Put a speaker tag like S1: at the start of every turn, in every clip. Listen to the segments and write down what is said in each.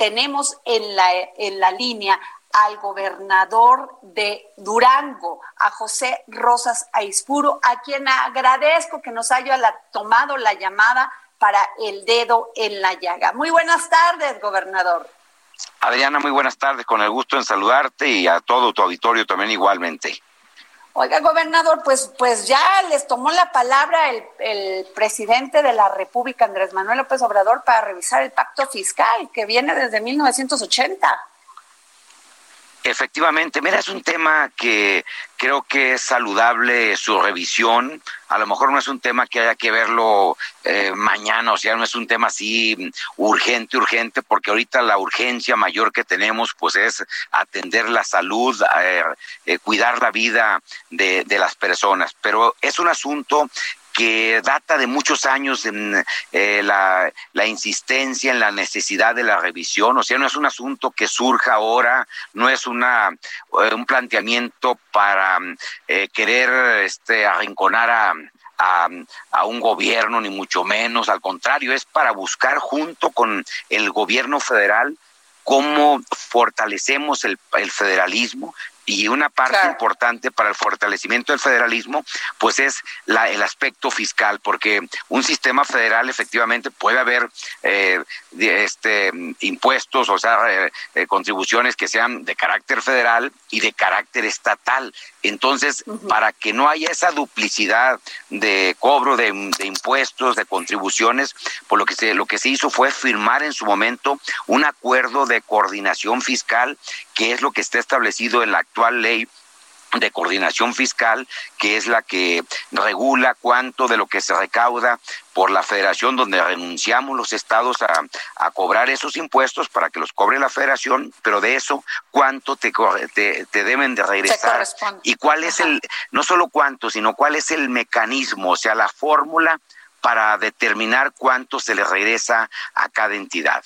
S1: Tenemos en la, en la línea al gobernador de Durango, a José Rosas Aispuro, a quien agradezco que nos haya tomado la llamada para el dedo en la llaga. Muy buenas tardes, gobernador.
S2: Adriana, muy buenas tardes, con el gusto en saludarte y a todo tu auditorio también igualmente.
S1: Oiga, gobernador, pues, pues ya les tomó la palabra el, el, presidente de la República, Andrés Manuel López Obrador, para revisar el pacto fiscal que viene desde 1980.
S2: Efectivamente, mira, es un tema que creo que es saludable su revisión. A lo mejor no es un tema que haya que verlo eh, mañana, o sea, no es un tema así urgente, urgente, porque ahorita la urgencia mayor que tenemos, pues, es atender la salud, eh, eh, cuidar la vida de, de las personas. Pero es un asunto que data de muchos años en eh, la, insistencia en la necesidad de la revisión, o sea, no es un asunto que surja ahora, no es una eh, un planteamiento para eh, querer este arrinconar a, a, un gobierno, ni mucho menos, al contrario, es para buscar junto con el gobierno federal cómo fortalecemos el federalismo, y una parte claro. importante para el fortalecimiento del federalismo, pues es la, el aspecto fiscal, porque un sistema federal efectivamente puede haber eh, este, impuestos, o sea, eh, eh, contribuciones que sean de carácter federal y de carácter estatal. Entonces, uh -huh. para que no haya esa duplicidad de cobro de, de, impuestos, de contribuciones, por lo que se lo que se hizo fue firmar en su momento un acuerdo de coordinación fiscal, que es lo que está establecido en la actual ley de coordinación fiscal, que es la que regula cuánto de lo que se recauda por la federación, donde renunciamos los estados a, a cobrar esos impuestos para que los cobre la federación, pero de eso, cuánto te, te, te deben de regresar y cuál es el, no solo cuánto, sino cuál es el mecanismo, o sea, la fórmula para determinar cuánto se le regresa a cada entidad.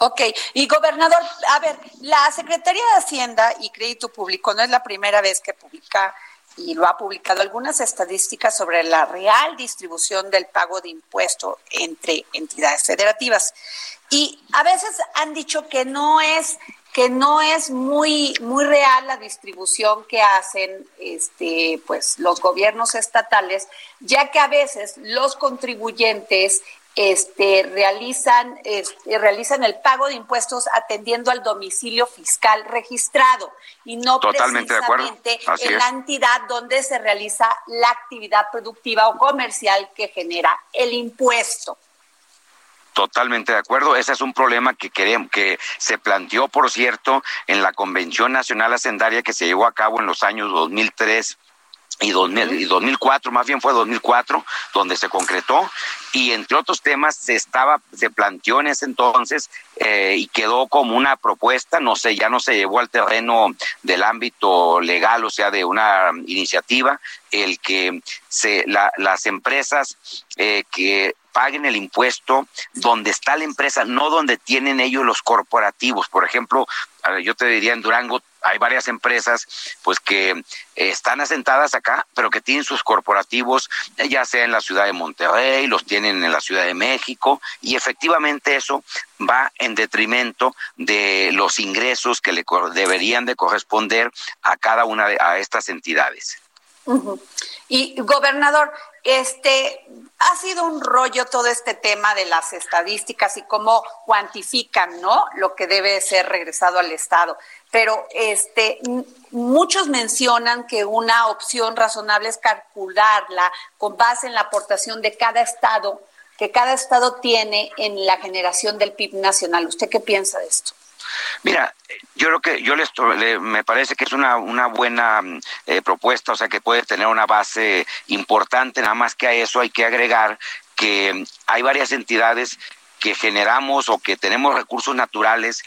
S1: Ok, y gobernador, a ver, la Secretaría de Hacienda y Crédito Público no es la primera vez que publica y lo ha publicado algunas estadísticas sobre la real distribución del pago de impuesto entre entidades federativas. Y a veces han dicho que no es que no es muy muy real la distribución que hacen este pues los gobiernos estatales, ya que a veces los contribuyentes este, realizan, este, realizan el pago de impuestos atendiendo al domicilio fiscal registrado y no
S2: Totalmente
S1: precisamente en
S2: es.
S1: la entidad donde se realiza la actividad productiva o comercial que genera el impuesto.
S2: Totalmente de acuerdo. Ese es un problema que queremos, que se planteó, por cierto, en la Convención Nacional Hacendaria que se llevó a cabo en los años 2003 y, 2000, y 2004, más bien fue 2004, donde se concretó y entre otros temas se estaba, se planteó en ese entonces eh, y quedó como una propuesta, no sé, ya no se llevó al terreno del ámbito legal, o sea, de una iniciativa, el que se, la, las empresas eh, que paguen el impuesto donde está la empresa, no donde tienen ellos los corporativos. Por ejemplo, yo te diría en Durango hay varias empresas pues que están asentadas acá, pero que tienen sus corporativos ya sea en la ciudad de Monterrey, los tienen en la Ciudad de México y efectivamente eso va en detrimento de los ingresos que le deberían de corresponder a cada una de a estas entidades.
S1: Y gobernador, este ha sido un rollo todo este tema de las estadísticas y cómo cuantifican, ¿no? Lo que debe ser regresado al Estado. Pero este muchos mencionan que una opción razonable es calcularla con base en la aportación de cada estado que cada estado tiene en la generación del PIB nacional. ¿Usted qué piensa de esto?
S2: Mira, yo creo que yo les, le, me parece que es una, una buena eh, propuesta, o sea que puede tener una base importante, nada más que a eso hay que agregar que hay varias entidades que generamos o que tenemos recursos naturales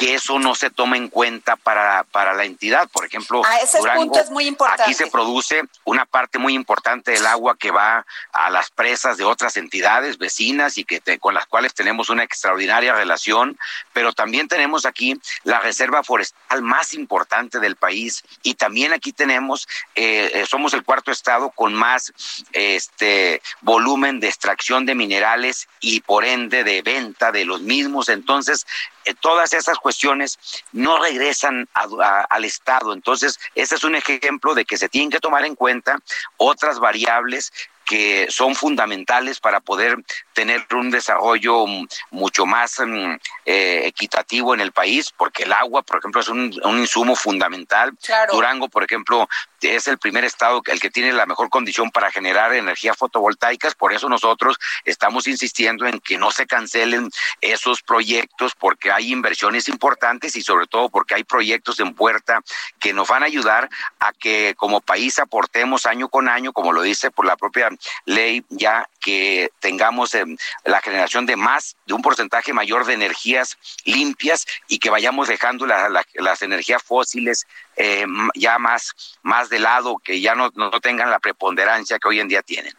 S2: que eso no se toma en cuenta para, para la entidad. Por ejemplo,
S1: ah, ese punto es muy importante.
S2: aquí se produce una parte muy importante del agua que va a las presas de otras entidades vecinas y que con las cuales tenemos una extraordinaria relación, pero también tenemos aquí la reserva forestal más importante del país y también aquí tenemos, eh, eh, somos el cuarto estado con más este volumen de extracción de minerales y por ende de venta de los mismos. Entonces, eh, todas esas cuestiones no regresan al Estado. Entonces, este es un ejemplo de que se tienen que tomar en cuenta otras variables que son fundamentales para poder tener un desarrollo mucho más mm, eh, equitativo en el país, porque el agua, por ejemplo, es un, insumo fundamental. Durango, por ejemplo, es el primer estado el que tiene la mejor condición para generar energía fotovoltaicas, por eso nosotros estamos insistiendo en que no se cancelen esos proyectos porque hay inversiones importantes y sobre todo porque hay proyectos en puerta que nos van a ayudar a que como país aportemos año con año, como lo dice por la propia ley, ya que tengamos em, la generación de más, de un porcentaje mayor de energías limpias y que vayamos dejando las energías fósiles eh, ya más, más de lado, que ya no, no tengan la preponderancia que hoy en día tienen.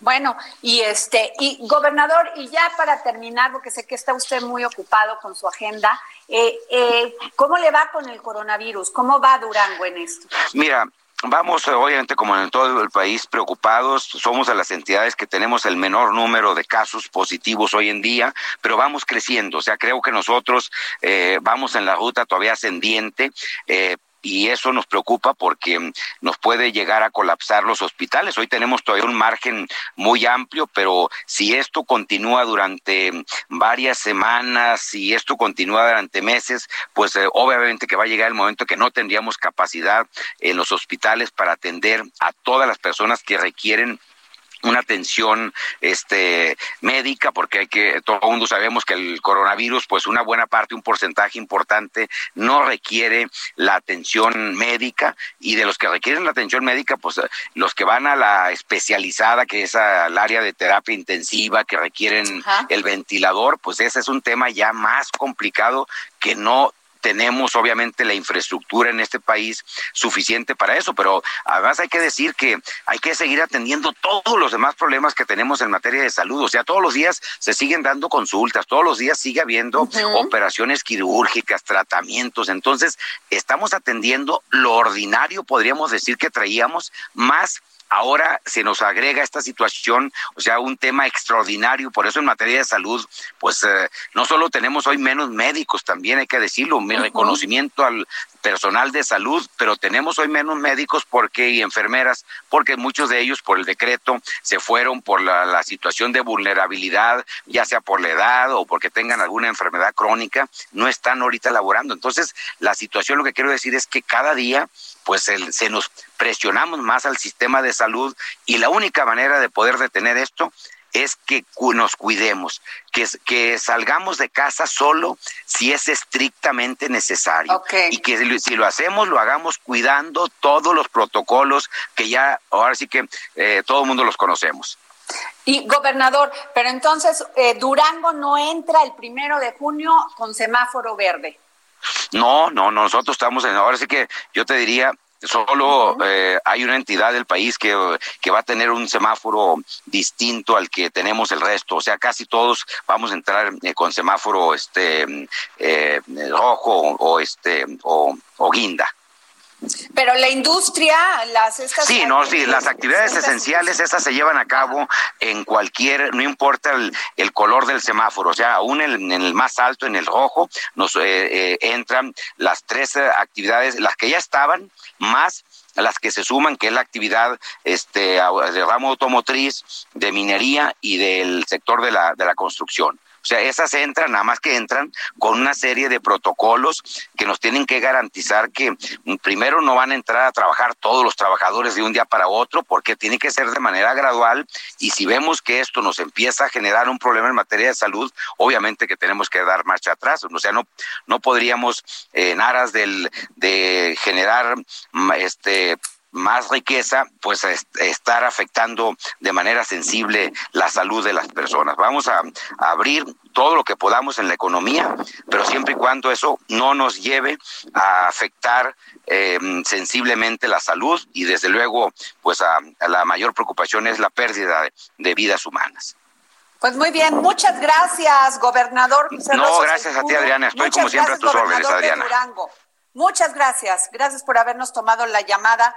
S1: Bueno, y este, y gobernador, y ya para terminar, porque sé que está usted muy ocupado con su agenda, eh, eh, ¿cómo le va con el coronavirus? ¿Cómo va Durango en esto?
S2: Mira, Vamos, obviamente, como en todo el país, preocupados. Somos de las entidades que tenemos el menor número de casos positivos hoy en día, pero vamos creciendo. O sea, creo que nosotros eh, vamos en la ruta todavía ascendiente. Eh, y eso nos preocupa porque nos puede llegar a colapsar los hospitales. Hoy tenemos todavía un margen muy amplio, pero si esto continúa durante varias semanas, si esto continúa durante meses, pues eh, obviamente que va a llegar el momento que no tendríamos capacidad en los hospitales para atender a todas las personas que requieren una atención este médica porque hay que todo el mundo sabemos que el coronavirus pues una buena parte un porcentaje importante no requiere la atención médica y de los que requieren la atención médica pues los que van a la especializada que es al área de terapia intensiva que requieren el ventilador pues ese es un tema ya más complicado que no tenemos obviamente la infraestructura en este país suficiente para eso, pero además hay que decir que hay que seguir atendiendo todos los demás problemas que tenemos en materia de salud. O sea, todos los días se siguen dando consultas, todos los días sigue habiendo operaciones quirúrgicas, tratamientos. Entonces, estamos atendiendo lo ordinario, podríamos decir que traíamos más Ahora se nos agrega esta situación, o sea, un tema extraordinario. Por eso en materia de salud, pues eh, no solo tenemos hoy menos médicos, también hay que decirlo, mi reconocimiento al personal de salud, pero tenemos hoy menos médicos porque y enfermeras, porque muchos de ellos por el decreto se fueron por la, la situación de vulnerabilidad, ya sea por la edad o porque tengan alguna enfermedad crónica, no están ahorita laborando. Entonces, la situación, lo que quiero decir es que cada día pues se nos presionamos más al sistema de salud y la única manera de poder detener esto es que nos cuidemos, que, que salgamos de casa solo si es estrictamente necesario. Y que si lo hacemos, lo hagamos cuidando todos los protocolos que ya, ahora sí que eh, todo el mundo los conocemos.
S1: Y gobernador, pero entonces eh, Durango no entra el primero de junio con semáforo verde.
S2: No, no, nosotros estamos en, ahora sí que yo te diría, solo eh, hay una entidad del país que, que, va a tener un semáforo distinto al que tenemos el resto, o sea, casi todos vamos a entrar eh, con semáforo este eh, rojo o este o, o guinda.
S1: Pero la industria, las estas
S2: Sí, no, sí, las actividades esenciales estas se llevan a cabo en cualquier, no importa el, color del semáforo, o sea, aún en, el más alto, en el rojo, nos eh, eh, entran las tres actividades, las que ya estaban, más las que se suman, que es la actividad este de ramo automotriz, de minería y del sector de la, de la construcción. O sea, esas entran, nada más que entran con una serie de protocolos que nos tienen que garantizar que mm, primero no van a entrar a trabajar todos los trabajadores de un día para otro, porque tiene que ser de manera gradual y si vemos que esto nos empieza a generar un problema en materia de salud, obviamente que tenemos que dar marcha atrás. O sea, no, no podríamos en aras del, de generar mm, este más riqueza, pues estar afectando de manera sensible la salud de las personas. Vamos a, abrir todo lo que podamos en la economía, pero siempre y cuando eso no nos lleve a afectar eh, sensiblemente la salud y desde luego, pues a, la mayor preocupación es la pérdida de, vidas humanas.
S1: Pues muy bien, muchas gracias, gobernador.
S2: no, gracias a ti, Adriana. Estoy como siempre a tus órdenes, Adriana.
S1: Muchas gracias. Gracias por habernos tomado la llamada